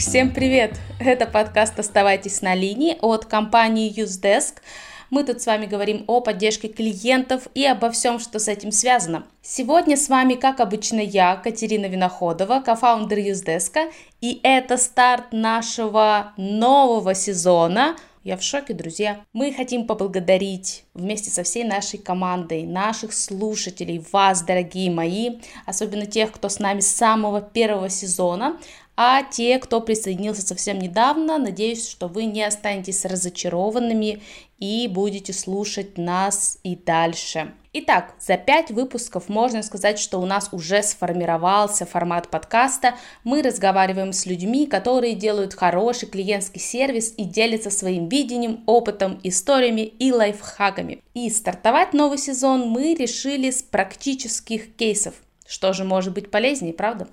Всем привет! Это подкаст «Оставайтесь на линии» от компании UseDesk. Мы тут с вами говорим о поддержке клиентов и обо всем, что с этим связано. Сегодня с вами, как обычно, я, Катерина Виноходова, кофаундер UseDesk, и это старт нашего нового сезона – я в шоке, друзья. Мы хотим поблагодарить вместе со всей нашей командой, наших слушателей, вас, дорогие мои, особенно тех, кто с нами с самого первого сезона, а те, кто присоединился совсем недавно, надеюсь, что вы не останетесь разочарованными и будете слушать нас и дальше. Итак, за пять выпусков можно сказать, что у нас уже сформировался формат подкаста. Мы разговариваем с людьми, которые делают хороший клиентский сервис и делятся своим видением, опытом, историями и лайфхаками. И стартовать новый сезон мы решили с практических кейсов. Что же может быть полезнее, правда?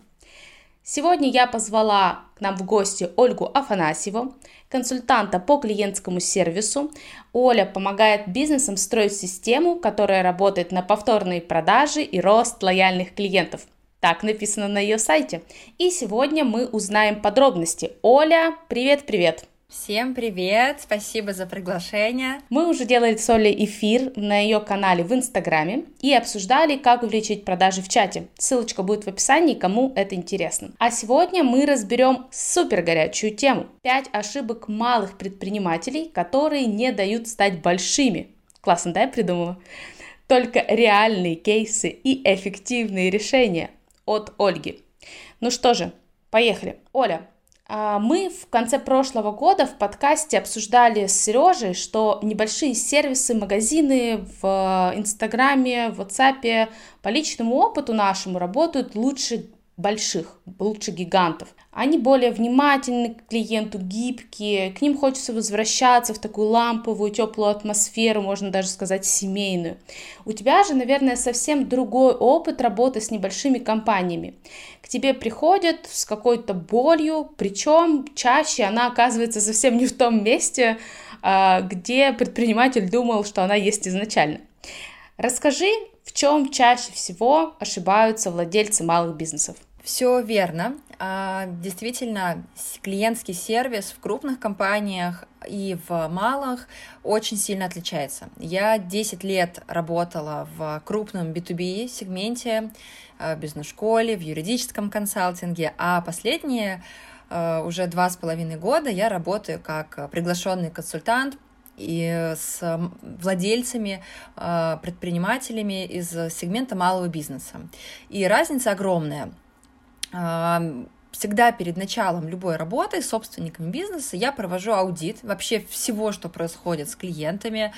Сегодня я позвала к нам в гости Ольгу Афанасьеву, консультанта по клиентскому сервису. Оля помогает бизнесам строить систему, которая работает на повторные продажи и рост лояльных клиентов. Так написано на ее сайте. И сегодня мы узнаем подробности. Оля, привет-привет! Всем привет! Спасибо за приглашение. Мы уже делали с Олей эфир на ее канале в Инстаграме и обсуждали, как увеличить продажи в чате. Ссылочка будет в описании, кому это интересно. А сегодня мы разберем супер горячую тему. 5 ошибок малых предпринимателей, которые не дают стать большими. Классно, да, я придумала? Только реальные кейсы и эффективные решения от Ольги. Ну что же, поехали. Оля, мы в конце прошлого года в подкасте обсуждали с Сережей, что небольшие сервисы, магазины в Инстаграме, в WhatsApp по личному опыту нашему работают лучше больших, лучше гигантов. Они более внимательны к клиенту, гибкие, к ним хочется возвращаться в такую ламповую, теплую атмосферу, можно даже сказать семейную. У тебя же, наверное, совсем другой опыт работы с небольшими компаниями. К тебе приходят с какой-то болью, причем чаще она оказывается совсем не в том месте, а, где предприниматель думал, что она есть изначально. Расскажи, в чем чаще всего ошибаются владельцы малых бизнесов? Все верно. А, действительно, клиентский сервис в крупных компаниях и в малых очень сильно отличается. Я 10 лет работала в крупном B2B сегменте, в бизнес-школе, в юридическом консалтинге, а последние а, уже два с половиной года я работаю как приглашенный консультант и с владельцами, а, предпринимателями из сегмента малого бизнеса. И разница огромная – всегда перед началом любой работы с собственниками бизнеса я провожу аудит вообще всего, что происходит с клиентами,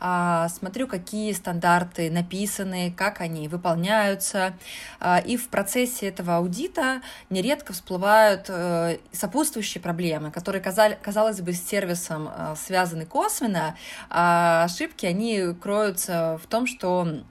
а, смотрю, какие стандарты написаны, как они выполняются. А, и в процессе этого аудита нередко всплывают э, сопутствующие проблемы, которые, казалось бы, с сервисом э, связаны косвенно, а ошибки, они кроются в том, что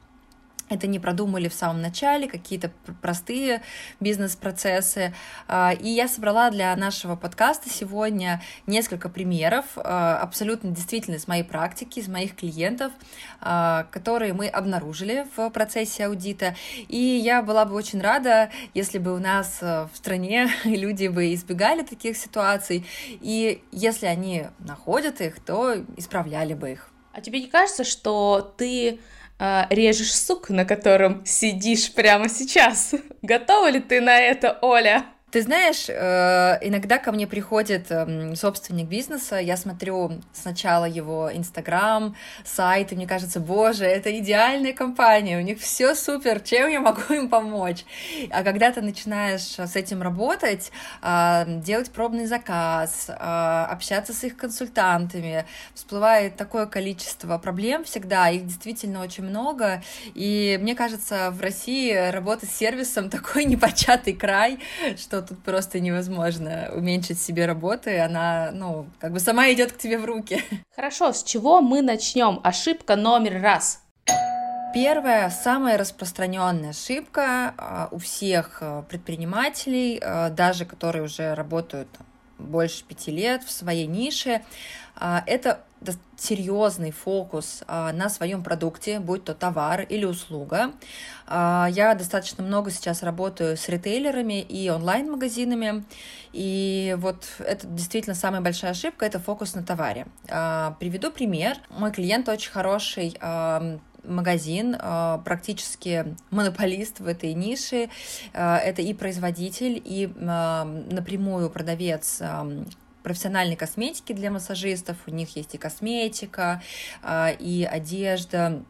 это не продумали в самом начале, какие-то простые бизнес-процессы. А, и я собрала для нашего подкаста сегодня несколько примеров, а, абсолютно действительно из моей практики, из моих клиентов, а, которые мы обнаружили в процессе аудита. И я была бы очень рада, если бы у нас в стране люди бы избегали таких ситуаций, и если они находят их, то исправляли бы их. А тебе не кажется, что ты режешь сук, на котором сидишь прямо сейчас. Готова ли ты на это, Оля? Ты знаешь, э, иногда ко мне приходит эм, собственник бизнеса, я смотрю сначала его Инстаграм, сайт, и мне кажется, боже, это идеальная компания, у них все супер, чем я могу им помочь? А когда ты начинаешь с этим работать, а, делать пробный заказ, общаться с их консультантами, всплывает такое количество проблем всегда, их действительно очень много, и мне кажется, в России работать с сервисом такой непочатый край, что что тут просто невозможно уменьшить себе работы, она, ну, как бы сама идет к тебе в руки. Хорошо, с чего мы начнем? Ошибка номер раз. Первая, самая распространенная ошибка а, у всех а, предпринимателей, а, даже которые уже работают больше пяти лет в своей нише, это серьезный фокус а, на своем продукте, будь то товар или услуга. А, я достаточно много сейчас работаю с ритейлерами и онлайн-магазинами, и вот это действительно самая большая ошибка — это фокус на товаре. А, приведу пример. Мой клиент очень хороший магазин, практически монополист в этой нише. Это и производитель, и напрямую продавец профессиональной косметики для массажистов. У них есть и косметика, а, и одежда,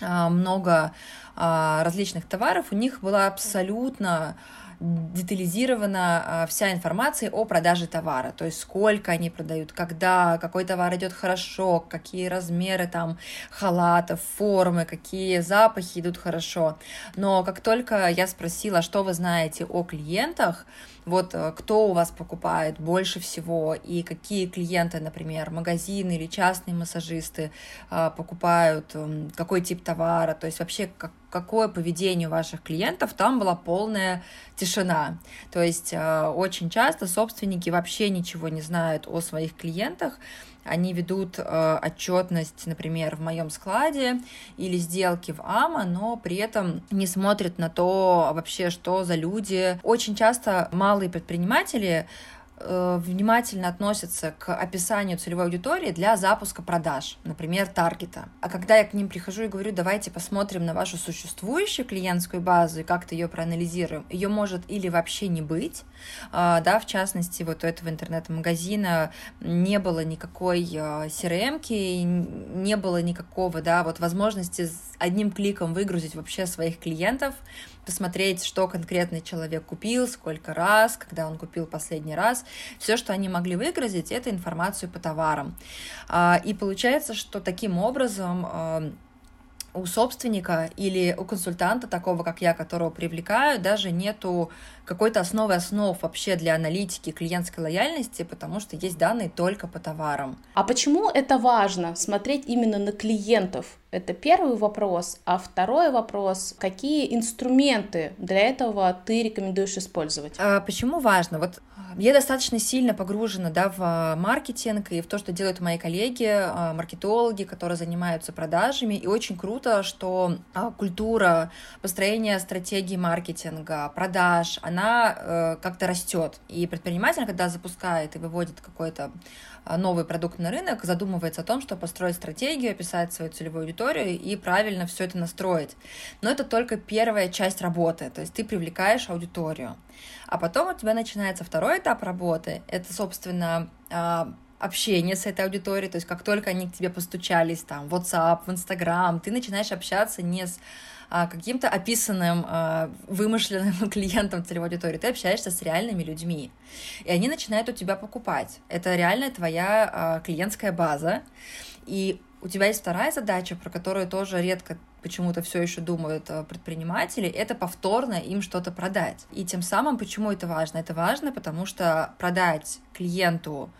а, много а, различных товаров. У них была абсолютно детализирована вся информация о продаже товара, то есть сколько они продают, когда, какой товар идет хорошо, какие размеры там халатов, формы, какие запахи идут хорошо. Но как только я спросила, что вы знаете о клиентах, вот э, кто у вас покупает больше всего и какие клиенты, например, магазины или частные массажисты э, покупают, эм, какой тип товара, то есть вообще как, какое поведение у ваших клиентов, там была полная тишина. То есть э, очень часто собственники вообще ничего не знают о своих клиентах, они ведут э, отчетность, например, в моем складе или сделки в АМА, но при этом не смотрят на то вообще, что за люди. Очень часто малые предприниматели внимательно относятся к описанию целевой аудитории для запуска продаж, например, таргета. А когда я к ним прихожу и говорю, давайте посмотрим на вашу существующую клиентскую базу и как-то ее проанализируем, ее может или вообще не быть, а, да, в частности, вот у этого интернет-магазина не было никакой CRM, а, не было никакого, да, вот возможности одним кликом выгрузить вообще своих клиентов, посмотреть, что конкретный человек купил, сколько раз, когда он купил последний раз. Все, что они могли выгрузить, это информацию по товарам. А, и получается, что таким образом а, у собственника или у консультанта, такого как я, которого привлекаю, даже нету какой-то основы основ вообще для аналитики клиентской лояльности, потому что есть данные только по товарам. А почему это важно, смотреть именно на клиентов? Это первый вопрос. А второй вопрос, какие инструменты для этого ты рекомендуешь использовать? А почему важно? Вот я достаточно сильно погружена да, в маркетинг и в то, что делают мои коллеги, а, маркетологи, которые занимаются продажами. И очень круто, что а, культура построения стратегии маркетинга, продаж, она э, как-то растет. И предприниматель, когда запускает и выводит какой-то а, новый продукт на рынок, задумывается о том, что построить стратегию, описать свою целевую аудиторию и правильно все это настроить. Но это только первая часть работы, то есть ты привлекаешь аудиторию. А потом у тебя начинается второй этап работы, это, собственно, а, общение с этой аудиторией, то есть как только они к тебе постучались там в WhatsApp, в Instagram, ты начинаешь общаться не с а, каким-то описанным, а, вымышленным клиентом целевой аудитории, ты общаешься с реальными людьми, и они начинают у тебя покупать. Это реально твоя а, клиентская база, и у тебя есть вторая задача, про которую тоже редко почему-то все еще думают предприниматели, это повторно им что-то продать. И тем самым, почему это важно? Это важно, потому что продать клиенту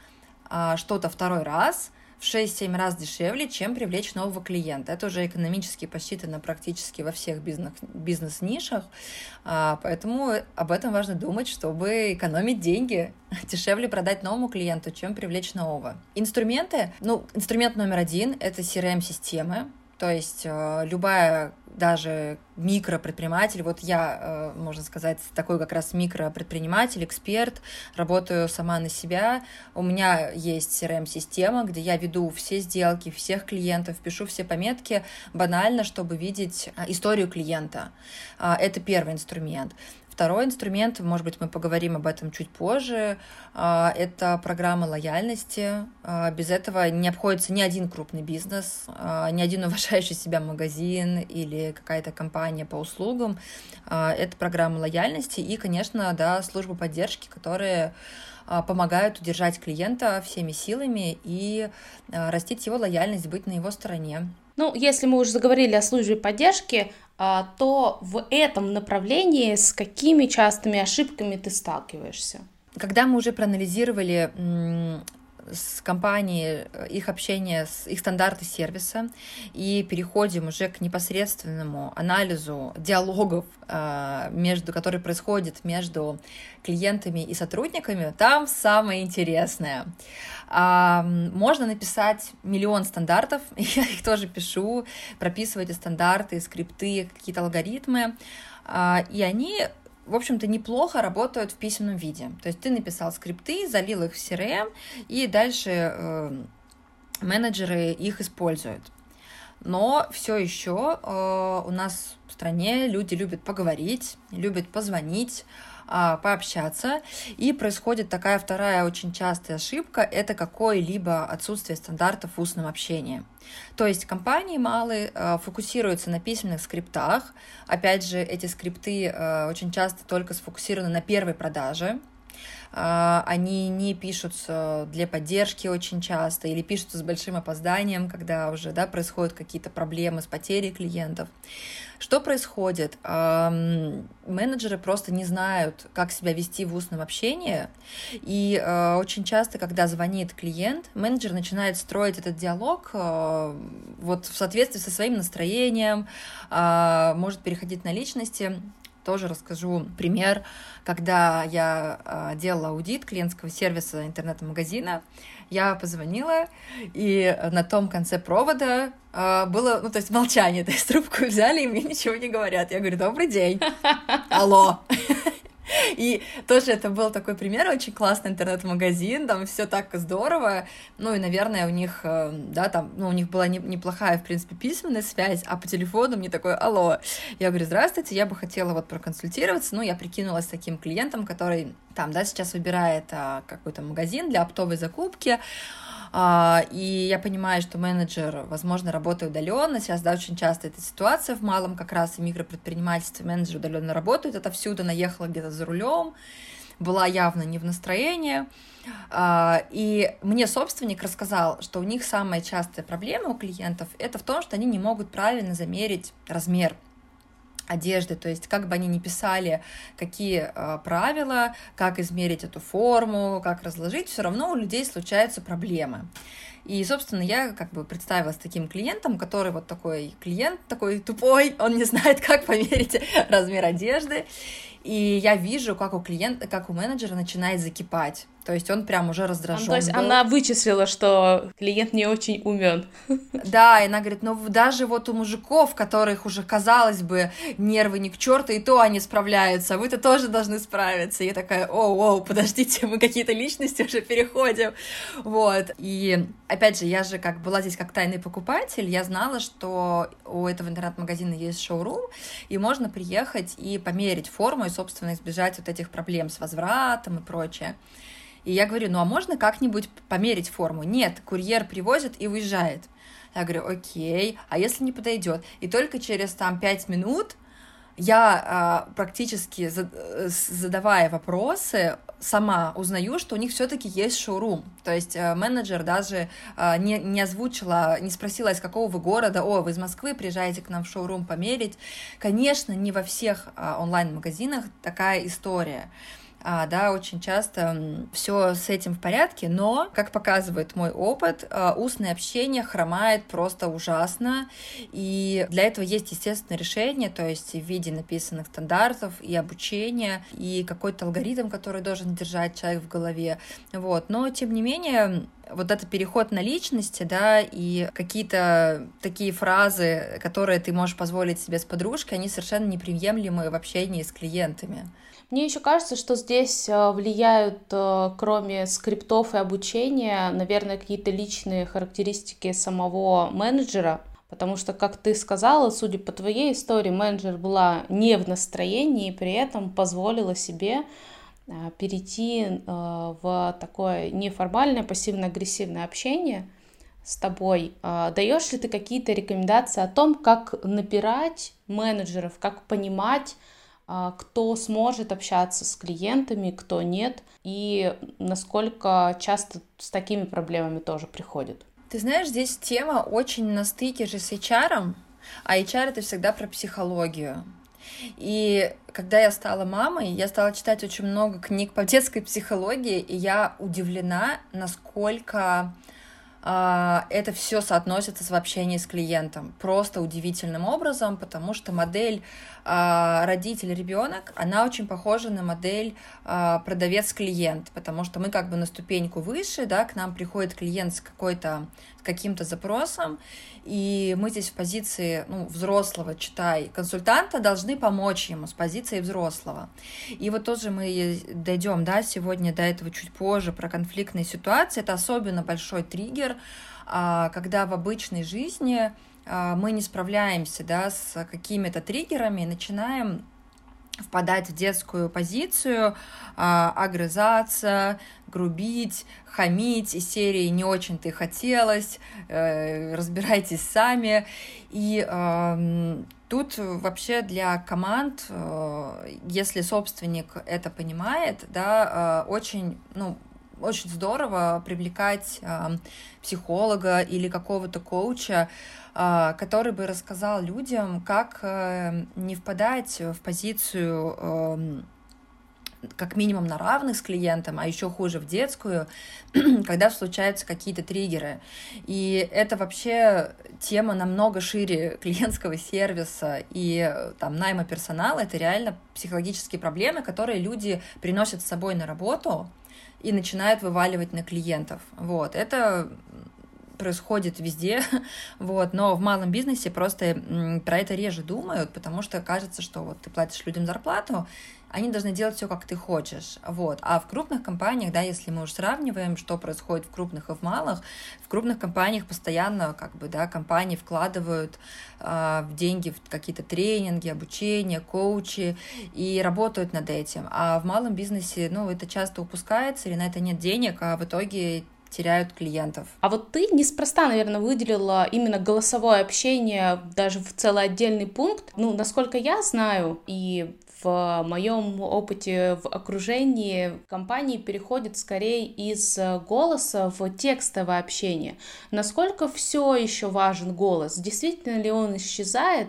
что-то второй раз — в 6-7 раз дешевле, чем привлечь нового клиента. Это уже экономически посчитано практически во всех бизнес, бизнес-нишах, а, поэтому об этом важно думать, чтобы экономить деньги. Дешевле продать новому клиенту, чем привлечь нового. Инструменты, ну, инструмент номер один — это CRM-системы, то есть э, любая даже микропредприниматель, вот я, э, можно сказать, такой как раз микропредприниматель, эксперт, работаю сама на себя, у меня есть CRM-система, где я веду все сделки, всех клиентов, пишу все пометки банально, чтобы видеть э, историю клиента. Это первый инструмент. Второй инструмент, может быть, мы поговорим об этом чуть позже, а, это программа лояльности. А, без этого не обходится ни один крупный бизнес, а, ни один уважающий себя магазин или какая-то компания по услугам. Это программа лояльности и, конечно, да, служба поддержки, которые помогают удержать клиента всеми силами и растить его лояльность, быть на его стороне. Ну, если мы уже заговорили о службе поддержки, а, то в этом направлении с какими частыми ошибками ты сталкиваешься? Когда мы уже проанализировали с компанией э, их общение, их стандарты сервиса и переходим уже к непосредственному анализу диалогов, э, между, которые происходят между клиентами и сотрудниками, там самое интересное. А, можно написать миллион стандартов, я их тоже пишу, прописывать эти стандарты, скрипты, какие-то алгоритмы, а, и они в общем-то, неплохо работают в письменном виде. То есть ты написал скрипты, залил их в CRM, и дальше э, менеджеры их используют. Но все еще э, у нас в стране люди любят поговорить, любят позвонить, пообщаться. И происходит такая вторая очень частая ошибка, это какое-либо отсутствие стандартов в устном общении. То есть компании малые а, фокусируются на письменных скриптах. Опять же, эти скрипты а, очень часто только сфокусированы на первой продаже, они не пишутся для поддержки очень часто или пишутся с большим опозданием, когда уже да, происходят какие-то проблемы с потерей клиентов. Что происходит? Менеджеры просто не знают, как себя вести в устном общении, и э, очень часто, когда звонит клиент, менеджер начинает строить этот диалог вот в соответствии со своим настроением, а, может переходить на личности, тоже расскажу пример, когда я а, делала аудит клиентского сервиса интернет-магазина, я позвонила, и на том конце провода а, было, ну, то есть молчание, то есть трубку взяли, и мне ничего не говорят. Я говорю, добрый день, алло. И тоже это был такой пример, очень классный интернет-магазин, там все так здорово, ну и, наверное, у них, э, да, там, ну, у них была неплохая, в принципе, письменная связь, а по телефону мне такой, алло, я говорю, здравствуйте, я бы хотела вот проконсультироваться, ну, я прикинулась таким клиентом, который там, да, сейчас выбирает а, какой-то магазин для оптовой закупки, и я понимаю, что менеджер, возможно, работает удаленно. Сейчас, да, очень часто эта ситуация в малом как раз и микропредпринимательстве менеджер удаленно работает. Это всюду наехала где-то за рулем, была явно не в настроении. А, и мне собственник рассказал, что у них самая частая проблема у клиентов это в том, что они не могут правильно замерить размер одежды, то есть как бы они ни писали, какие э, правила, как измерить эту форму, как разложить, все равно у людей случаются проблемы. И, собственно, я как бы представилась таким клиентом, который вот такой клиент, такой тупой, он не знает, как померить размер одежды. И я вижу, как у клиента, как у менеджера начинает закипать. То есть он прям уже раздражен. То есть был. она вычислила, что клиент не очень умен. Да, и она говорит, ну даже вот у мужиков, которых уже, казалось бы, нервы не к черту, и то они справляются, а вы-то тоже должны справиться. И я такая, оу, оу, подождите, мы какие-то личности уже переходим. Вот. И опять же, я же как была здесь как тайный покупатель, я знала, что у этого интернет-магазина есть шоурум, и можно приехать и померить форму, и, собственно, избежать вот этих проблем с возвратом и прочее. И я говорю, ну а можно как-нибудь померить форму? Нет, курьер привозит и уезжает. Я говорю, окей, а если не подойдет? И только через там пять минут я а, практически задавая вопросы сама узнаю, что у них все-таки есть шоурум. То есть а, менеджер даже а, не, не озвучила, не спросила, из какого вы города, о, вы из Москвы, приезжаете к нам в шоурум померить. Конечно, не во всех а, онлайн-магазинах такая история а, да, очень часто все с этим в порядке, но, как показывает мой опыт, а, устное общение хромает просто ужасно, и для этого есть естественное решение, то есть в виде написанных стандартов и обучения, и какой-то алгоритм, который должен держать человек в голове, вот, но, тем не менее, вот этот переход на личности, да, и какие-то такие фразы, которые ты можешь позволить себе с подружкой, они совершенно неприемлемы в общении с клиентами. Мне еще кажется, что здесь э, влияют, э, кроме скриптов и обучения, наверное, какие-то личные характеристики самого менеджера, потому что, как ты сказала, судя по твоей истории, менеджер была не в настроении и при этом позволила себе э, перейти в такое неформальное пассивно-агрессивное общение с тобой. Даешь ли ты какие-то рекомендации о том, как набирать менеджеров, как понимать, кто сможет общаться с клиентами, кто нет, и насколько часто с такими проблемами тоже приходят. Ты знаешь, здесь тема очень на стыке же с HR, а HR это всегда про психологию. И когда я стала мамой, я стала читать очень много книг по детской психологии, и я удивлена, насколько а, это все соотносится с общением с клиентом. Просто удивительным образом, потому что модель а, родитель-ребенок, она очень похожа на модель а, продавец-клиент, потому что мы как бы на ступеньку выше, да, к нам приходит клиент с какой-то каким-то запросом, и мы здесь в позиции ну, взрослого, читай, консультанта, должны помочь ему с позиции взрослого. И вот тоже мы дойдем, да, сегодня до этого чуть позже, про конфликтные ситуации, это особенно большой триггер, а, когда в обычной жизни а, мы не справляемся, да, с какими-то триггерами, начинаем впадать в детскую позицию, а, огрызаться, грубить, хамить, из серии «не очень-то и хотелось», э, «разбирайтесь сами». И тут вообще для команд, э, если собственник это понимает, да, э, очень, ну, очень здорово привлекать э, психолога или какого-то коуча, а, который бы рассказал людям, как э, не впадать в позицию как минимум на равных с клиентом, а еще хуже в детскую, когда случаются какие-то триггеры. И это вообще тема намного шире клиентского сервиса и там найма персонала. Это реально психологические проблемы, которые люди приносят с собой на работу и начинают вываливать на клиентов. Вот. Это происходит везде, вот, но в малом бизнесе просто про это реже думают, потому что кажется, что вот ты платишь людям зарплату, они должны делать все, как ты хочешь, вот. А в крупных компаниях, да, если мы уж сравниваем, что происходит в крупных и в малых, в крупных компаниях постоянно, как бы, да, компании вкладывают э, деньги в какие-то тренинги, обучение, коучи и работают над этим. А в малом бизнесе, ну, это часто упускается или на это нет денег, а в итоге теряют клиентов. А вот ты неспроста, наверное, выделила именно голосовое общение даже в целый отдельный пункт. Ну, насколько я знаю, и в моем опыте в окружении компании переходит скорее из голоса в текстовое общение. Насколько все еще важен голос? Действительно ли он исчезает?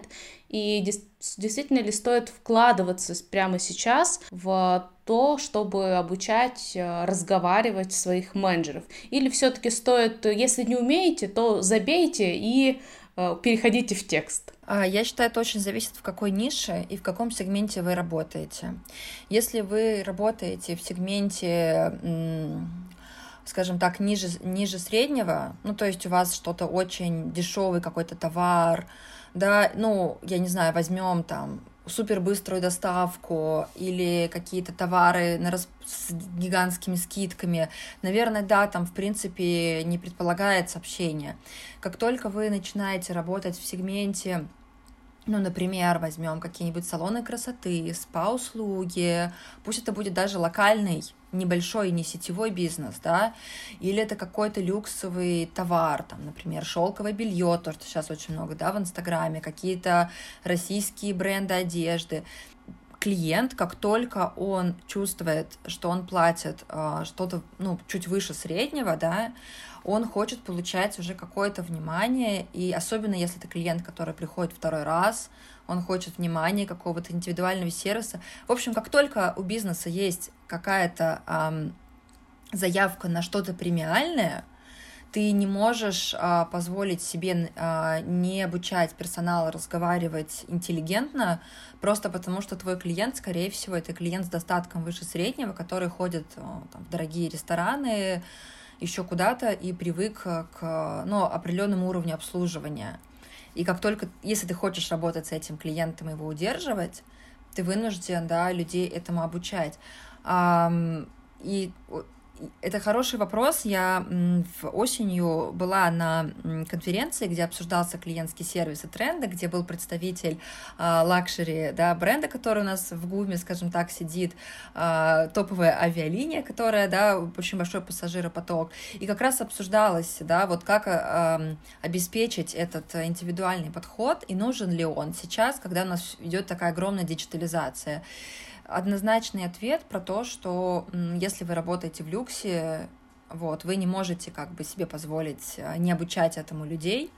И действительно ли стоит вкладываться прямо сейчас в то, чтобы обучать э, разговаривать своих менеджеров? Или все-таки стоит, если не умеете, то забейте и э, переходите в текст? А, я считаю, это очень зависит, в какой нише и в каком сегменте вы работаете. Если вы работаете в сегменте скажем так, ниже, ниже среднего, ну, то есть у вас что-то очень дешевый какой-то товар, да, ну, я не знаю, возьмем там супер быструю доставку или какие-то товары на рас... с гигантскими скидками, наверное, да, там, в принципе, не предполагается общение. Как только вы начинаете работать в сегменте ну, например, возьмем какие-нибудь салоны красоты, спа-услуги, пусть это будет даже локальный, небольшой, не сетевой бизнес, да, или это какой-то люксовый товар, там, например, шелковое белье, то, что сейчас очень много, да, в Инстаграме, какие-то российские бренды одежды. Клиент, как только он чувствует, что он платит э, что-то, ну, чуть выше среднего, да, он хочет получать уже какое-то внимание, и особенно если это клиент, который приходит второй раз, он хочет внимания, какого-то индивидуального сервиса. В общем, как только у бизнеса есть какая-то эм, заявка на что-то премиальное, ты не можешь а, позволить себе а, не обучать персонал разговаривать интеллигентно, просто потому что твой клиент, скорее всего, это клиент с достатком выше среднего, который ходит там, в дорогие рестораны, еще куда-то и привык к ну, определенному уровню обслуживания. И как только, если ты хочешь работать с этим клиентом и его удерживать, ты вынужден, да, людей этому обучать. И это хороший вопрос. Я в осенью была на конференции, где обсуждался клиентский сервис и тренды, где был представитель а, luxury да, бренда, который у нас в ГУМе, скажем так, сидит, а, топовая авиалиния, которая, да, очень большой пассажиропоток. И как раз обсуждалось, да, вот как а, обеспечить этот индивидуальный подход и нужен ли он сейчас, когда у нас идет такая огромная диджитализация однозначный ответ про то, что если вы работаете в люксе, вот, вы не можете как бы себе позволить э, не обучать этому людей,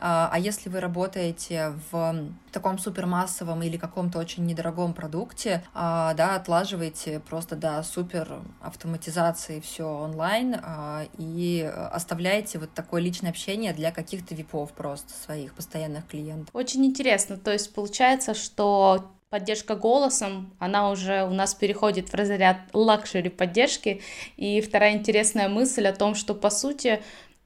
А, а если вы работаете в таком супермассовом или каком-то очень недорогом продукте, а, да, отлаживаете просто до супер автоматизации все онлайн а, и оставляете вот такое личное общение для каких-то випов просто своих постоянных клиентов. Очень интересно. То есть получается, что поддержка голосом, она уже у нас переходит в разряд luxury поддержки. И вторая интересная мысль о том, что по сути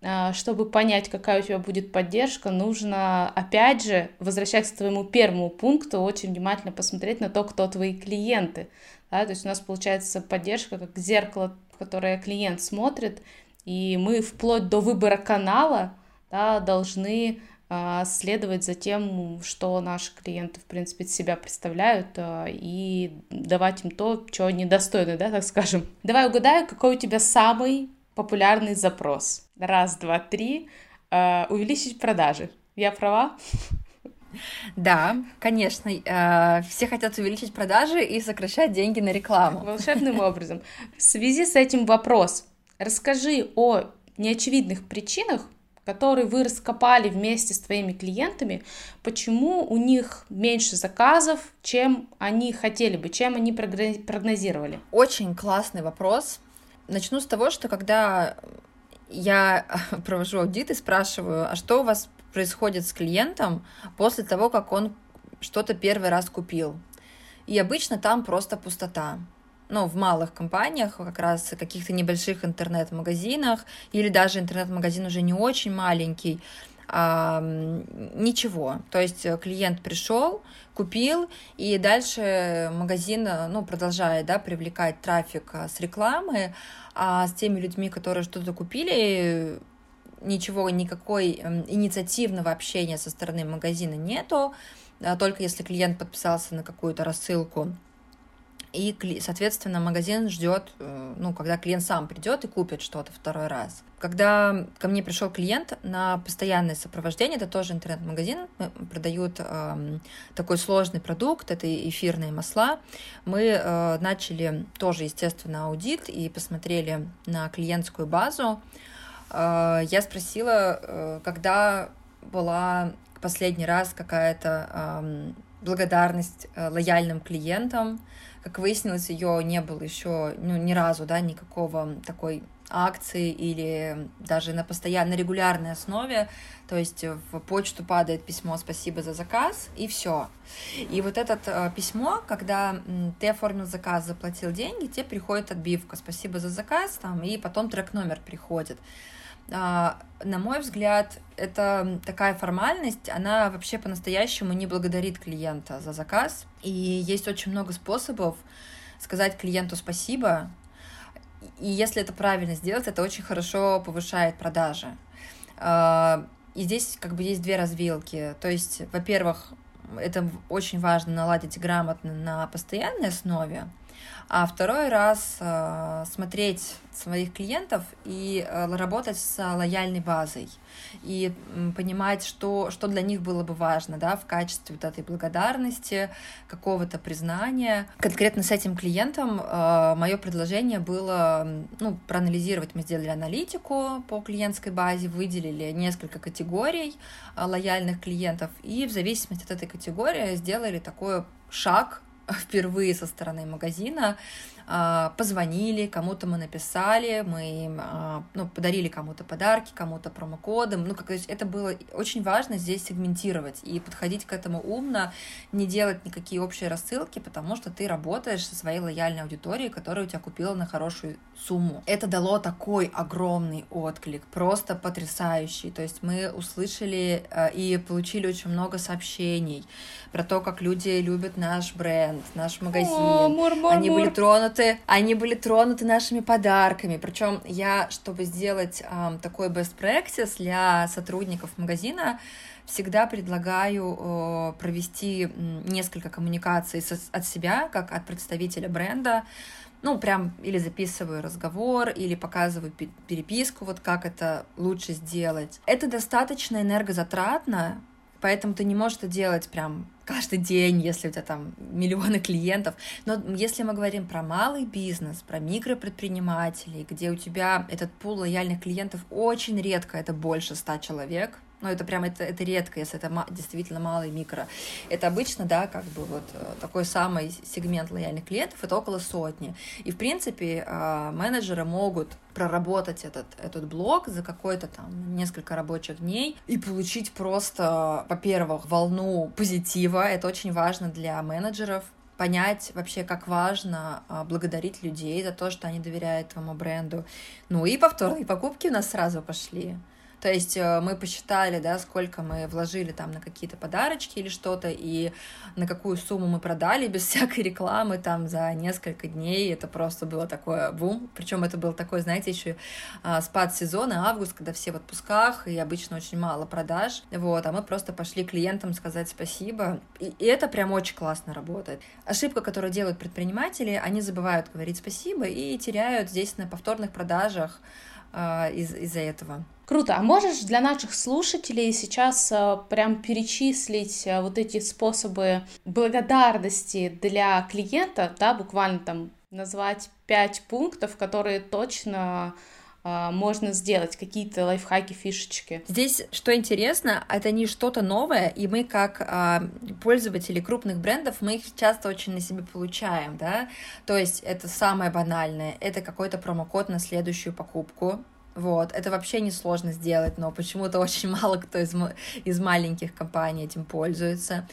а, чтобы понять, какая у тебя будет поддержка, нужно, опять же, возвращаясь к твоему первому пункту, очень внимательно посмотреть на то, кто твои клиенты. Да? То есть у нас получается поддержка как зеркало, в которое клиент смотрит, и мы вплоть до выбора канала да, должны следовать за тем, что наши клиенты, в принципе, себя представляют, а, и давать им то, чего они достойны, да, так скажем. Давай угадаю, какой у тебя самый популярный запрос. Раз, два, три. Э, увеличить продажи. Я права? Да, конечно. Э, все хотят увеличить продажи и сокращать деньги на рекламу. Волшебным образом. В связи с этим вопрос. Расскажи о неочевидных причинах, которые вы раскопали вместе с твоими клиентами, почему у них меньше заказов, чем они хотели бы, чем они прогнозировали? Очень классный вопрос. Начну с того, что когда я провожу аудит и спрашиваю, а что у вас происходит с клиентом после того, как он что-то первый раз купил. И обычно там просто пустота. Ну, в малых компаниях, как раз каких-то небольших интернет-магазинах, или даже интернет-магазин уже не очень маленький, а, ничего. То есть клиент пришел, купил, и дальше магазин ну, продолжает да, привлекать трафик а, с рекламы, а с теми людьми, которые что-то купили, ничего, никакой эм, инициативного общения со стороны магазина нету, а только если клиент подписался на какую-то рассылку и, соответственно, магазин ждет, э, ну, когда клиент сам придет и купит что-то второй раз. Когда ко мне пришел клиент на постоянное сопровождение, это тоже интернет-магазин, продают э, такой сложный продукт, это эфирные масла. Мы э, начали тоже, естественно, аудит и посмотрели на клиентскую базу. Э, я спросила, э, когда была последний раз какая-то э, благодарность э, лояльным клиентам, как выяснилось, ее не было еще ну, ни разу, да, никакого такой акции или даже на постоянно регулярной основе, то есть в почту падает письмо «Спасибо за заказ» и все. И вот это э, письмо, когда ты оформил заказ, заплатил деньги, тебе приходит отбивка «Спасибо за заказ», там, и потом трек-номер приходит. А, на мой взгляд, это такая формальность, она вообще по-настоящему не благодарит клиента за заказ. И есть очень много способов сказать клиенту спасибо. И если это правильно сделать, это очень хорошо повышает продажи. А, и здесь как бы есть две развилки. То есть, во-первых, это очень важно наладить грамотно на постоянной основе, а второй раз э, смотреть своих клиентов и э, работать с лояльной базой и понимать, что, что для них было бы важно да, в качестве вот этой благодарности, какого-то признания. Конкретно с этим клиентом э, мое предложение было ну, проанализировать. Мы сделали аналитику по клиентской базе, выделили несколько категорий э, лояльных клиентов и в зависимости от этой категории сделали такой шаг впервые со стороны магазина, позвонили, кому-то мы написали, мы а, ну, подарили кому-то подарки, кому-то промокоды. Ну, как, это было очень важно здесь сегментировать и подходить к этому умно, не делать никакие общие рассылки, потому что ты работаешь со своей лояльной аудиторией, которая у тебя купила на хорошую сумму. Это дало такой огромный отклик, просто потрясающий. То есть мы услышали а, и получили очень много сообщений про то, как люди любят наш бренд, наш магазин. О, мур, мур, Они были тронуты тронуты, они были тронуты нашими подарками. Причем я, чтобы сделать э, такой best practice для сотрудников магазина, всегда предлагаю э, провести несколько коммуникаций со, от себя, как от представителя бренда, ну, прям или записываю разговор, или показываю переписку, вот как это лучше сделать. Это достаточно энергозатратно, поэтому ты не можешь это делать прям каждый день, если у тебя там миллионы клиентов. Но если мы говорим про малый бизнес, про микропредпринимателей, где у тебя этот пул лояльных клиентов очень редко, это больше ста человек, но это прям это, это редко, если это действительно малый микро. Это обычно, да, как бы вот э, такой самый сегмент лояльных клиентов, это около сотни. И, в принципе, а, менеджеры могут проработать этот, этот блок за какой-то там несколько рабочих дней и получить просто, во-первых, волну позитива. Это очень важно для менеджеров, понять вообще, как важно а, благодарить людей за то, что они доверяют твоему бренду. Ну и повторные покупки у нас сразу пошли. То есть э, мы посчитали, да, сколько мы вложили там на какие-то подарочки или что-то, и на какую сумму мы продали без всякой рекламы там за несколько дней. Это просто было такое бум. Причем это был такой, знаете, еще а, спад сезона, август, когда все в отпусках, и обычно очень мало продаж. Вот, а мы просто пошли клиентам сказать спасибо. И, и это прям очень классно работает. Ошибка, которую делают предприниматели, они забывают говорить спасибо и теряют здесь на повторных продажах а, из- из-за этого. Круто. А можешь для наших слушателей сейчас а, прям перечислить а, вот эти способы благодарности для клиента, да, буквально там назвать пять пунктов, которые точно можно сделать, какие-то лайфхаки, фишечки. Здесь, что интересно, это не что-то новое, и мы как а, пользователи крупных брендов, мы их часто очень на себе получаем, да, то есть это самое банальное, это какой-то промокод на следующую покупку, вот, это вообще не сложно сделать, но почему-то очень мало кто из, из маленьких компаний этим пользуется.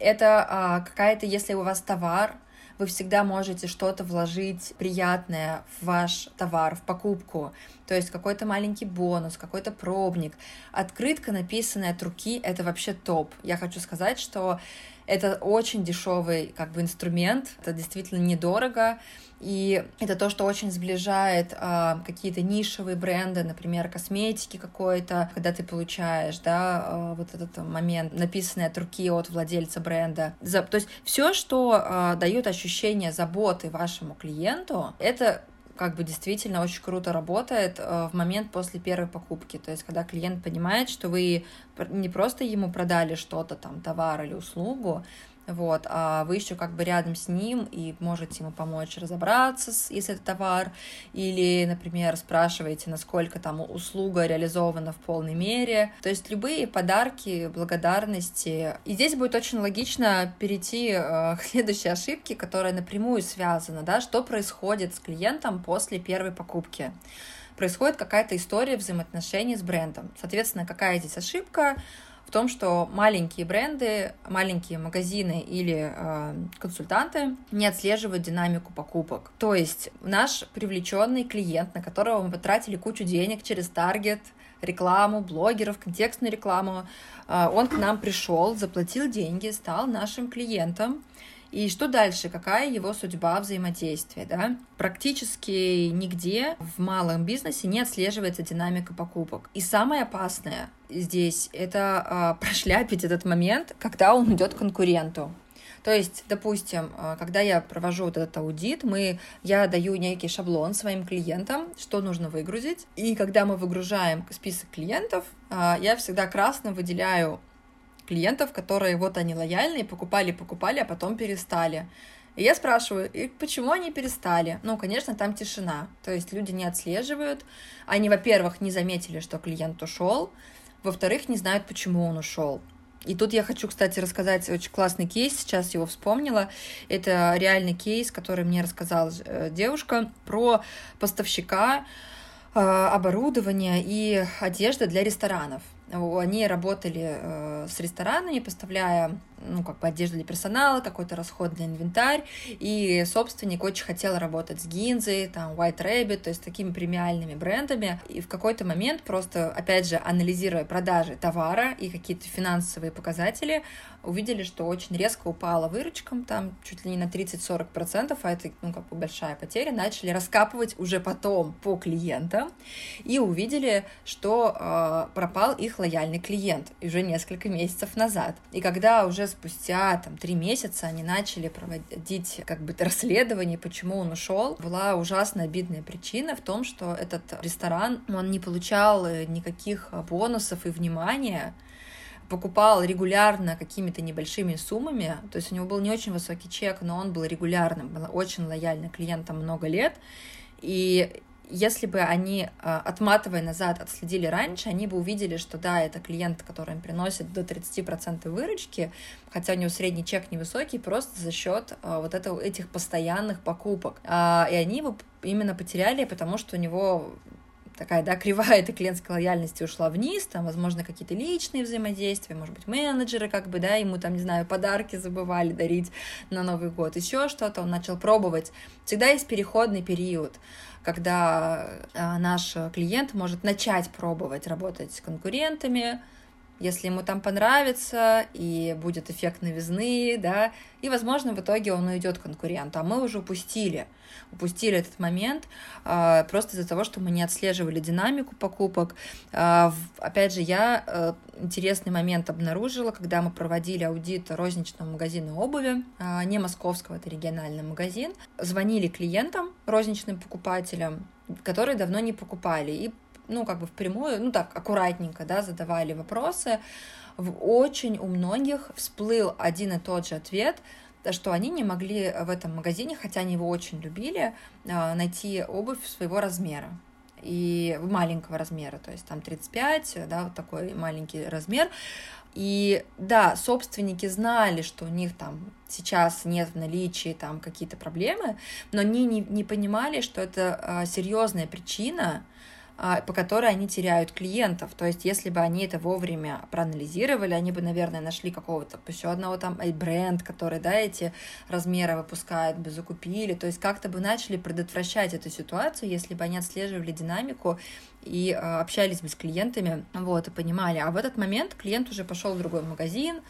Это а, какая-то, если у вас товар, вы всегда можете что-то вложить приятное в ваш товар, в покупку. То есть какой-то маленький бонус, какой-то пробник. Открытка, написанная от руки, это вообще топ. Я хочу сказать, что это очень дешевый как бы инструмент, это действительно недорого, и это то, что очень сближает а, какие-то нишевые бренды, например, косметики какой-то, когда ты получаешь, да, а, вот этот момент, написанный от руки от владельца бренда. За, то есть все, что а, дает ощущение заботы вашему клиенту, это как бы действительно очень круто работает э, в момент после первой покупки. То есть, когда клиент понимает, что вы не просто ему продали что-то, там, товар или услугу, вот, а вы еще как бы рядом с ним и можете ему помочь разобраться, если это товар, или, например, спрашиваете, насколько там услуга реализована в полной мере, то есть любые подарки, благодарности. И здесь будет очень логично перейти э, к следующей ошибке, которая напрямую связана, да, что происходит с клиентом после первой покупки происходит какая-то история взаимоотношений с брендом. Соответственно, какая здесь ошибка? В том, что маленькие бренды, маленькие магазины или э, консультанты не отслеживают динамику покупок. То есть наш привлеченный клиент, на которого мы потратили кучу денег через таргет, рекламу, блогеров, контекстную рекламу, э, он к нам пришел, заплатил деньги, стал нашим клиентом, и что дальше? Какая его судьба взаимодействия? Да? Практически нигде в малом бизнесе не отслеживается динамика покупок. И самое опасное здесь — это а, прошляпить этот момент, когда он идет конкуренту. То есть, допустим, а, когда я провожу вот этот аудит, мы, я даю некий шаблон своим клиентам, что нужно выгрузить. И когда мы выгружаем список клиентов, а, я всегда красным выделяю клиентов, которые вот они лояльные, покупали, покупали, а потом перестали. И я спрашиваю, и почему они перестали? Ну, конечно, там тишина. То есть люди не отслеживают. Они, во-первых, не заметили, что клиент ушел. Во-вторых, не знают, почему он ушел. И тут я хочу, кстати, рассказать очень классный кейс, сейчас его вспомнила. Это реальный кейс, который мне рассказала э, девушка про поставщика э, оборудования и одежды для ресторанов. Они работали э, с ресторанами, поставляя ну, как бы одежду для персонала, какой-то расходный инвентарь, и собственник очень хотел работать с Гинзой, там, White Rabbit, то есть такими премиальными брендами, и в какой-то момент просто, опять же, анализируя продажи товара и какие-то финансовые показатели, увидели, что очень резко упала выручка, там, чуть ли не на 30-40%, а это, ну, как бы большая потеря, начали раскапывать уже потом по клиентам, и увидели, что э, пропал их лояльный клиент уже несколько месяцев назад. И когда уже спустя там три месяца они начали проводить как бы расследование, почему он ушел. Была ужасно обидная причина в том, что этот ресторан, он не получал э, никаких бонусов и внимания, покупал регулярно какими-то небольшими суммами, то есть у него был не очень высокий чек, но он был регулярным, был очень лояльным клиентом много лет, и если бы они, а, отматывая назад, отследили раньше, они бы увидели, что да, это клиент, который им приносит до 30% выручки, хотя у него средний чек невысокий, просто за счет а, вот этого, этих постоянных покупок. А, и они бы именно потеряли, потому что у него такая, да, кривая этой клиентской лояльности ушла вниз, там, возможно, какие-то личные взаимодействия, может быть, менеджеры, как бы, да, ему там, не знаю, подарки забывали дарить на Новый год, еще что-то, он начал пробовать. Всегда есть переходный период, когда а, наш клиент может начать пробовать работать с конкурентами, если ему там понравится, и будет эффект новизны, да, и, возможно, в итоге он уйдет конкуренту, а мы уже упустили, упустили этот момент э, просто из-за того, что мы не отслеживали динамику покупок. Э, опять же, я э, интересный момент обнаружила, когда мы проводили аудит розничного магазина обуви, э, не московского, это региональный магазин, звонили клиентам, розничным покупателям, которые давно не покупали, и ну, как бы впрямую, ну, так, аккуратненько, да, задавали вопросы, очень у многих всплыл один и тот же ответ, что они не могли в этом магазине, хотя они его очень любили, а, найти обувь своего размера и маленького размера, то есть там 35, да, вот такой маленький размер. И да, собственники знали, что у них там сейчас нет в наличии там какие-то проблемы, но они не, не понимали, что это а, серьезная причина, по которой они теряют клиентов. То есть, если бы они это вовремя проанализировали, они бы, наверное, нашли какого-то еще одного там бренд, который, да, эти размеры выпускает, бы закупили. То есть, как-то бы начали предотвращать эту ситуацию, если бы они отслеживали динамику и э, общались бы с клиентами, вот, и понимали. А в этот момент клиент уже пошел в другой магазин,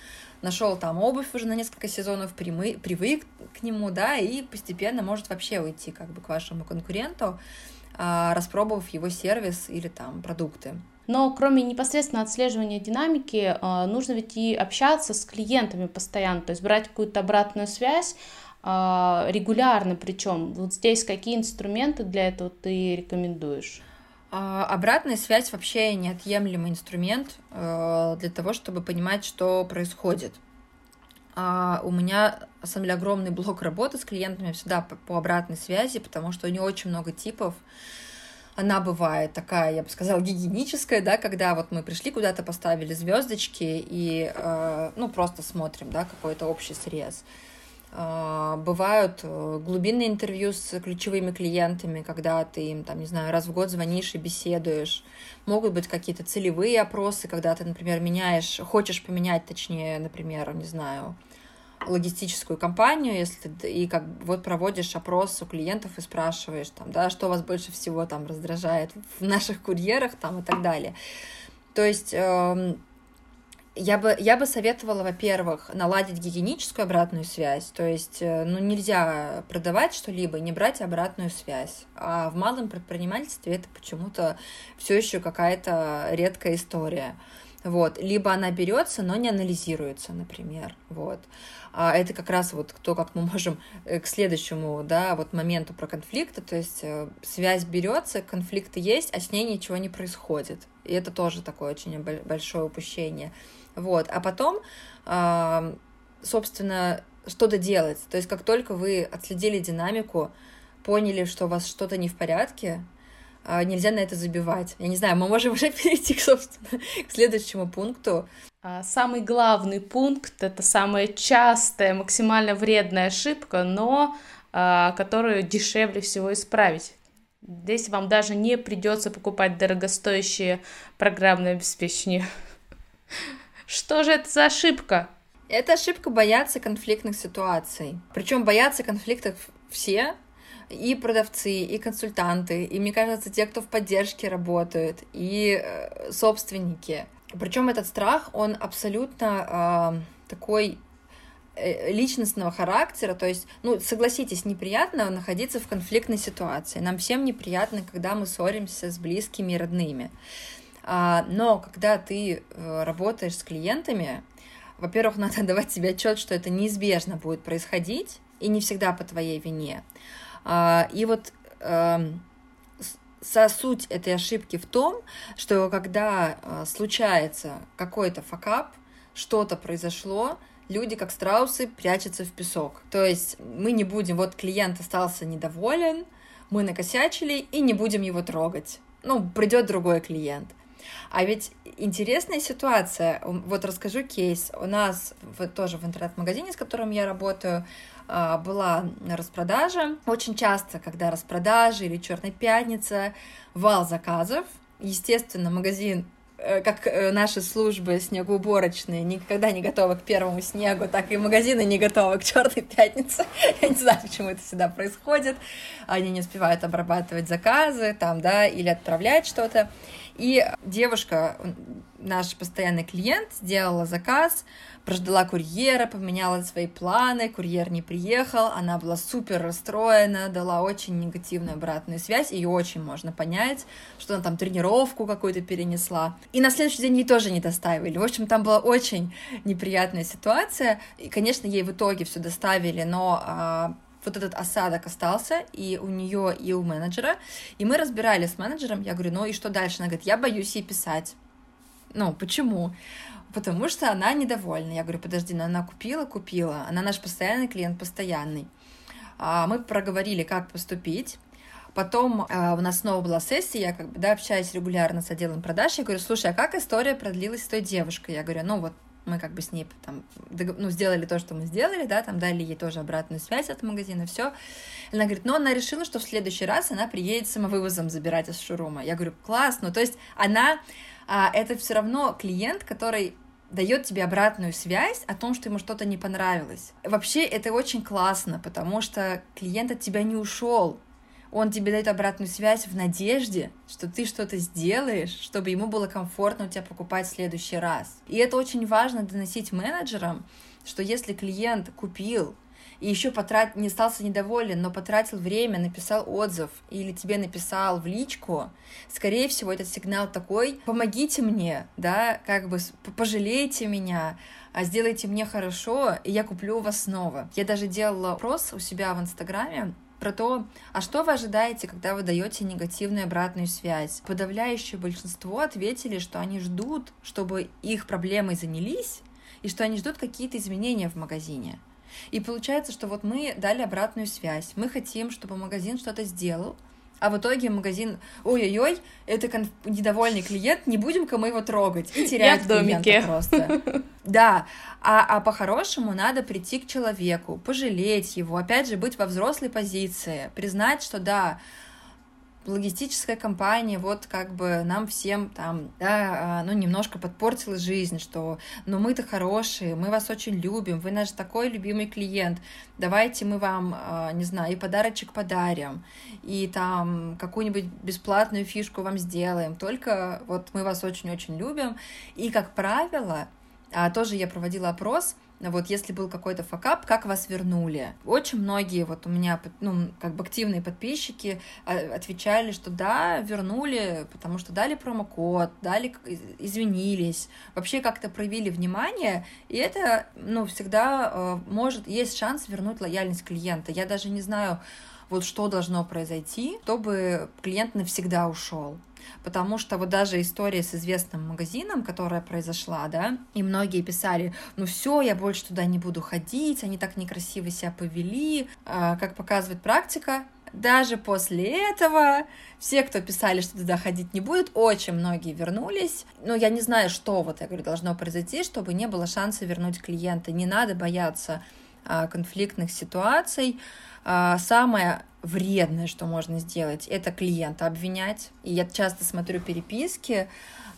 нашел там обувь уже на несколько сезонов, привык к нему, да, и постепенно может вообще уйти как бы к вашему конкуренту. А, распробовав его сервис или там продукты. Но кроме непосредственно отслеживания динамики, а, нужно ведь и общаться с клиентами постоянно, то есть брать какую-то обратную связь, а, регулярно причем. Вот здесь какие инструменты для этого ты рекомендуешь? Обратная связь вообще неотъемлемый инструмент для того, чтобы понимать, что происходит. А у меня, на самом деле, огромный блок работы с клиентами всегда по, обратной связи, потому что у нее очень много типов. Она бывает такая, я бы сказала, гигиеническая, да, когда вот мы пришли куда-то, поставили звездочки и, э, ну, просто смотрим, да, какой-то общий срез. Бывают э, глубинные интервью с ключевыми клиентами, когда ты им, там, не знаю, раз в год звонишь и беседуешь. Могут быть какие-то целевые опросы, когда ты, например, меняешь, хочешь поменять, точнее, например, не знаю, логистическую компанию, если ты и как вот проводишь опрос у клиентов и спрашиваешь там, да, что вас больше всего там раздражает в наших курьерах там и так далее. То есть э, я бы, я бы советовала, во-первых, наладить гигиеническую обратную связь, то есть, э, ну, нельзя продавать что-либо и не брать обратную связь, а в малом предпринимательстве это почему-то все еще какая-то редкая история, вот, либо она берется, но не анализируется, например, вот, а это как раз вот то, как мы можем э, к следующему, да, вот моменту про конфликты, то есть э, связь берется, конфликты есть, а с ней ничего не происходит. И это тоже такое очень большое упущение. Вот. А потом, собственно, что-то делать. То есть как только вы отследили динамику, поняли, что у вас что-то не в порядке, а, нельзя на это забивать. Я не знаю, мы можем уже перейти, собственно, к следующему пункту. А, самый главный пункт — это самая частая, максимально вредная ошибка, но а, которую дешевле всего исправить. Здесь вам даже не придется покупать дорогостоящие программные обеспечения. Что же это за ошибка? Это ошибка бояться конфликтных ситуаций. Причем боятся конфликтов все, и продавцы, и консультанты, и, мне кажется, те, кто в поддержке работают, и э, собственники. Причем этот страх, он абсолютно э, такой личностного характера, то есть, ну, согласитесь, неприятно находиться в конфликтной ситуации. Нам всем неприятно, когда мы ссоримся с близкими и родными. А, но когда ты э, работаешь с клиентами, во-первых, надо давать себе отчет, что это неизбежно будет происходить, и не всегда по твоей вине. А, и вот эм, суть этой ошибки в том, что когда э, случается какой-то факап, что-то произошло, люди, как страусы, прячутся в песок. То есть мы не будем, вот клиент остался недоволен, мы накосячили и не будем его трогать. Ну, придет другой клиент. А ведь интересная ситуация. Вот расскажу кейс. У нас тоже в интернет-магазине, с которым я работаю, а, была распродажа. Очень часто, когда распродажи или Черная пятница, вал заказов, естественно, магазин Э, как э, наши службы снегоуборочные никогда не готовы к первому снегу, так и магазины не готовы к черной пятнице. Я не знаю, почему это всегда происходит. Они не успевают обрабатывать заказы там, да, или отправлять что-то. И девушка, наш постоянный клиент, сделала заказ, прождала курьера, поменяла свои планы, курьер не приехал, она была супер расстроена, дала очень негативную обратную связь, ее очень можно понять, что она там тренировку какую-то перенесла. И на следующий день ей тоже не доставили. В общем, там была очень неприятная ситуация, и, конечно, ей в итоге все доставили, но а, вот этот осадок остался и у нее, и у менеджера. И мы разбирали с менеджером, я говорю, ну и что дальше? Она говорит, я боюсь ей писать. Ну, почему? Потому что она недовольна. Я говорю, подожди, но она купила, купила. Она наш постоянный клиент, постоянный. А мы проговорили, как поступить. Потом э, у нас снова была сессия, я как бы, да, общаюсь регулярно с отделом продаж, я говорю, слушай, а как история продлилась с той девушкой? Я говорю, ну вот мы как бы с ней там, ну, сделали то, что мы сделали, да, там дали ей тоже обратную связь от магазина, все. Она говорит, но она решила, что в следующий раз она приедет самовывозом забирать из шурума. Я говорю, класс, ну, то есть она, а, это все равно клиент, который дает тебе обратную связь о том, что ему что-то не понравилось. Вообще это очень классно, потому что клиент от тебя не ушел, он тебе дает обратную связь в надежде, что ты что-то сделаешь, чтобы ему было комфортно у тебя покупать в следующий раз. И это очень важно доносить менеджерам, что если клиент купил и еще потрат... не остался недоволен, но потратил время, написал отзыв или тебе написал в личку, скорее всего, этот сигнал такой, помогите мне, да, как бы пожалейте меня, а сделайте мне хорошо, и я куплю у вас снова. Я даже делала опрос у себя в Инстаграме, про то, а что вы ожидаете, когда вы даете негативную обратную связь. Подавляющее большинство ответили, что они ждут, чтобы их проблемой занялись, и что они ждут какие-то изменения в магазине. И получается, что вот мы дали обратную связь. Мы хотим, чтобы магазин что-то сделал, а в итоге магазин, ой-ой-ой, это конф... недовольный клиент, не будем-ка мы его трогать и терять клиента просто. Да, а, а по-хорошему надо прийти к человеку, пожалеть его, опять же, быть во взрослой позиции, признать, что да, логистическая компания вот как бы нам всем там, да, а, ну, немножко подпортила жизнь, что, ну, мы-то хорошие, мы вас очень любим, вы наш такой любимый клиент, давайте мы вам, а, не знаю, и подарочек подарим, и там какую-нибудь бесплатную фишку вам сделаем, только вот мы вас очень-очень любим, и, как правило, а, тоже я проводила опрос, вот если был какой-то факап, как вас вернули? Очень многие, вот у меня, ну, как бы активные подписчики а, отвечали, что да, вернули, потому что дали промокод, дали, извинились, вообще как-то проявили внимание, и это, ну, всегда э, может, есть шанс вернуть лояльность клиента. Я даже не знаю, вот что должно произойти, чтобы клиент навсегда ушел. Потому что вот даже история с известным магазином, которая произошла, да, и многие писали, ну все, я больше туда не буду ходить, они так некрасиво себя повели. А, как показывает практика, даже после этого все, кто писали, что туда ходить не будет, очень многие вернулись. Но я не знаю, что вот, я говорю, должно произойти, чтобы не было шанса вернуть клиента. Не надо бояться а, конфликтных ситуаций. А, самое вредное, что можно сделать, это клиента обвинять. И я часто смотрю переписки,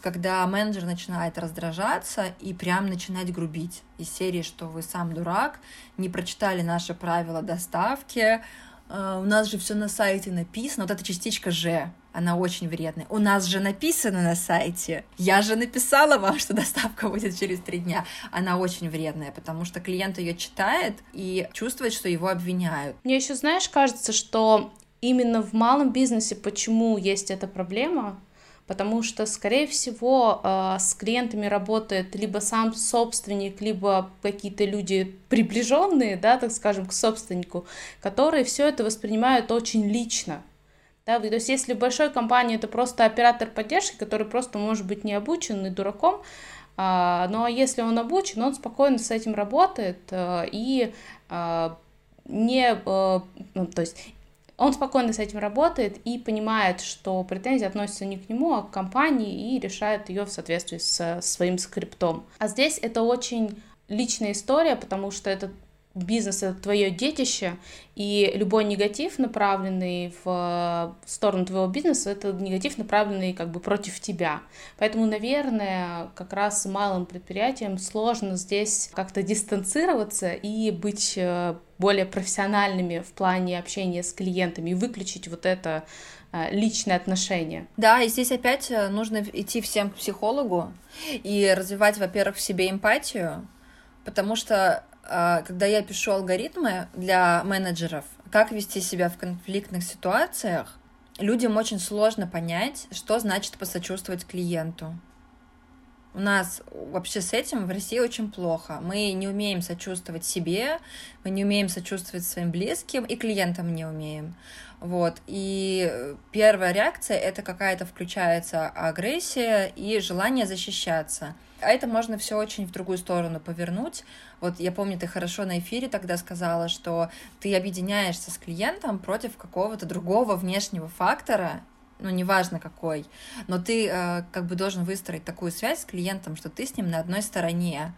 когда менеджер начинает раздражаться и прям начинать грубить из серии, что вы сам дурак, не прочитали наши правила доставки, у нас же все на сайте написано, вот эта частичка «же», она очень вредная. У нас же написано на сайте. Я же написала вам, что доставка будет через три дня. Она очень вредная, потому что клиент ее читает и чувствует, что его обвиняют. Мне еще, знаешь, кажется, что именно в малом бизнесе почему есть эта проблема, потому что, скорее всего, э, с клиентами работает либо сам собственник, либо какие-то люди приближенные, да, так скажем, к собственнику, которые все это воспринимают очень лично. Да, то есть если в большой компании это просто оператор поддержки, который просто может быть не обучен и дураком, а, но если он обучен, он спокойно с этим работает э, и а, не, ну, то есть Он спокойно с этим работает и понимает, что претензия относится не к нему, а к компании и решает ее в соответствии с своим скриптом. А здесь это очень личная история, потому что это бизнес это твое детище, и любой негатив, направленный в сторону твоего бизнеса, это негатив, направленный как бы против тебя. Поэтому, наверное, как раз малым предприятиям сложно здесь как-то дистанцироваться и быть э, более профессиональными в плане общения с клиентами и выключить вот это э, личное отношение. Да, и здесь опять э, нужно идти всем к психологу и развивать, во-первых, в себе эмпатию, потому что а, когда я пишу алгоритмы для менеджеров, как вести себя в конфликтных ситуациях, людям очень сложно понять, что значит посочувствовать клиенту. У нас вообще с этим в России очень плохо. Мы не умеем сочувствовать себе, мы не умеем сочувствовать своим близким, и клиентам не умеем. Вот. И первая реакция — это какая-то включается агрессия и желание защищаться — а это можно все очень в другую сторону повернуть. Вот я помню, ты хорошо на эфире тогда сказала, что ты объединяешься с клиентом против какого-то другого внешнего фактора, ну, неважно какой, но ты э, как бы должен выстроить такую связь с клиентом, что ты с ним на одной стороне.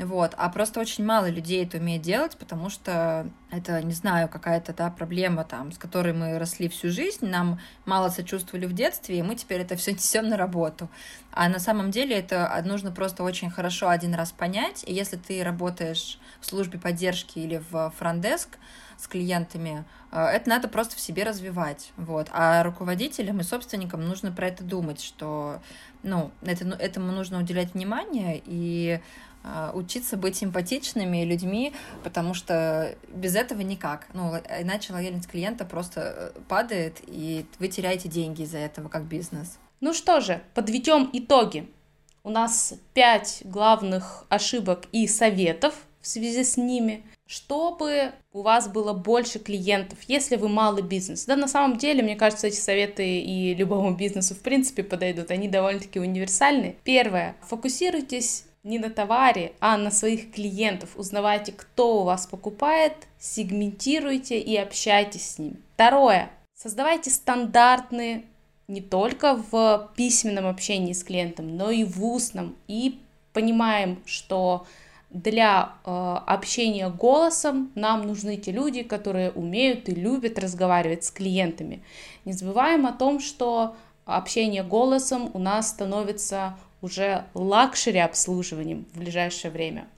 Вот. А просто очень мало людей это умеет делать, потому что это, не знаю, какая-то да, проблема, там, с которой мы росли всю жизнь, нам мало сочувствовали в детстве, и мы теперь это все несем на работу. А на самом деле это нужно просто очень хорошо один раз понять, и если ты работаешь в службе поддержки или в фронтдеск с клиентами, э, это надо просто в себе развивать. Вот. А руководителям и собственникам нужно про это думать, что ну, это, ну, этому нужно уделять внимание, и а, учиться быть симпатичными людьми, потому что без этого никак. Ну, иначе лояльность клиента просто э, падает, и вы теряете деньги из-за этого как бизнес. Ну что же, подведем итоги. У нас пять главных ошибок и советов в связи с ними, чтобы у вас было больше клиентов, если вы малый бизнес. Да, на самом деле, мне кажется, эти советы и любому бизнесу в принципе подойдут, они довольно-таки универсальны. Первое, фокусируйтесь не на товаре, а на своих клиентов. Узнавайте, кто у вас покупает, сегментируйте и общайтесь с ними. Второе. Создавайте стандарты не только в письменном общении с клиентом, но и в устном. И понимаем, что для э, общения голосом нам нужны те люди, которые умеют и любят разговаривать с клиентами. Не забываем о том, что общение голосом у нас становится уже luxury обслуживанием в ближайшее время.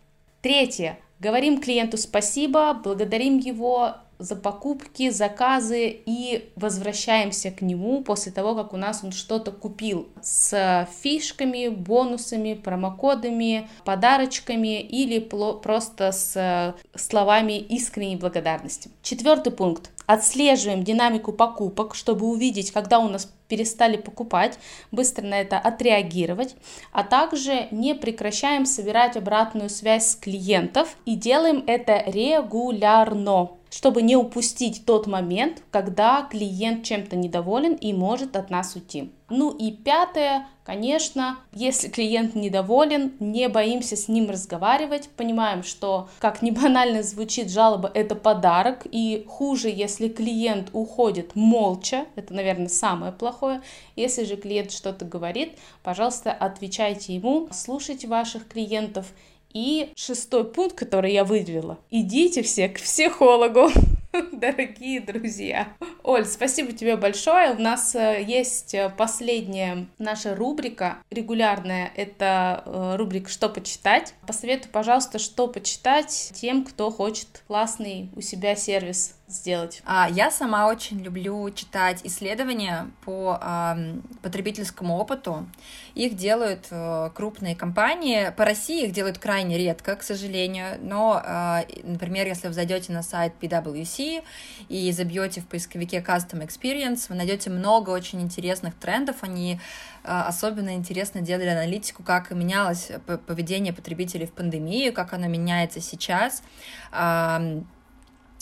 Третье. Говорим клиенту спасибо, благодарим его за покупки, заказы и возвращаемся к нему после того, как у нас он что-то купил с фишками, бонусами, промокодами, подарочками или просто с словами искренней благодарности. Четвертый пункт. Отслеживаем динамику покупок, чтобы увидеть, когда у нас перестали покупать, быстро на это отреагировать, а также не прекращаем собирать обратную связь с клиентов и делаем это регулярно чтобы не упустить тот момент, когда клиент чем-то недоволен и может от нас уйти. Ну и пятое, конечно, если клиент недоволен, не боимся с ним разговаривать, понимаем, что, как ни банально звучит, жалоба — это подарок, и хуже, если клиент уходит молча, это, наверное, самое плохое. Если же клиент что-то говорит, пожалуйста, отвечайте ему, слушайте ваших клиентов и шестой пункт, который я выделила. Идите все к психологу. Дорогие друзья. Оль, спасибо тебе большое. У нас э, есть э, последняя наша рубрика регулярная. Это э, рубрика «Что почитать?». Посоветуй, пожалуйста, что почитать тем, кто хочет классный у себя сервис сделать? А, я сама очень люблю читать исследования по а, потребительскому опыту. Их делают а, крупные компании. По России их делают крайне редко, к сожалению. Но, а, например, если вы зайдете на сайт PwC и забьете в поисковике Custom Experience, вы найдете много очень интересных трендов. Они а, особенно интересно делали аналитику, как менялось поведение потребителей в пандемию, как оно меняется сейчас.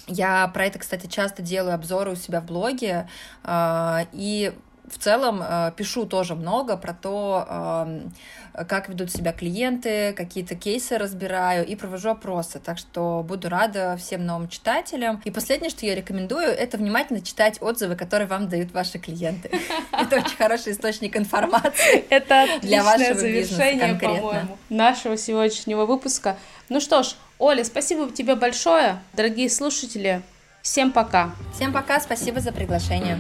Я про это, кстати, часто делаю обзоры у себя в блоге, а, и в целом э, пишу тоже много про то, как ведут себя клиенты, какие-то кейсы разбираю и провожу опросы. Так что буду рада всем новым читателям. И последнее, что я рекомендую, это внимательно читать отзывы, которые вам дают ваши клиенты. Это очень хороший источник информации. Это для вашего завершение, по-моему, нашего сегодняшнего выпуска. Ну что ж, Оля, спасибо тебе большое. Дорогие слушатели, всем пока. Всем пока, спасибо за приглашение.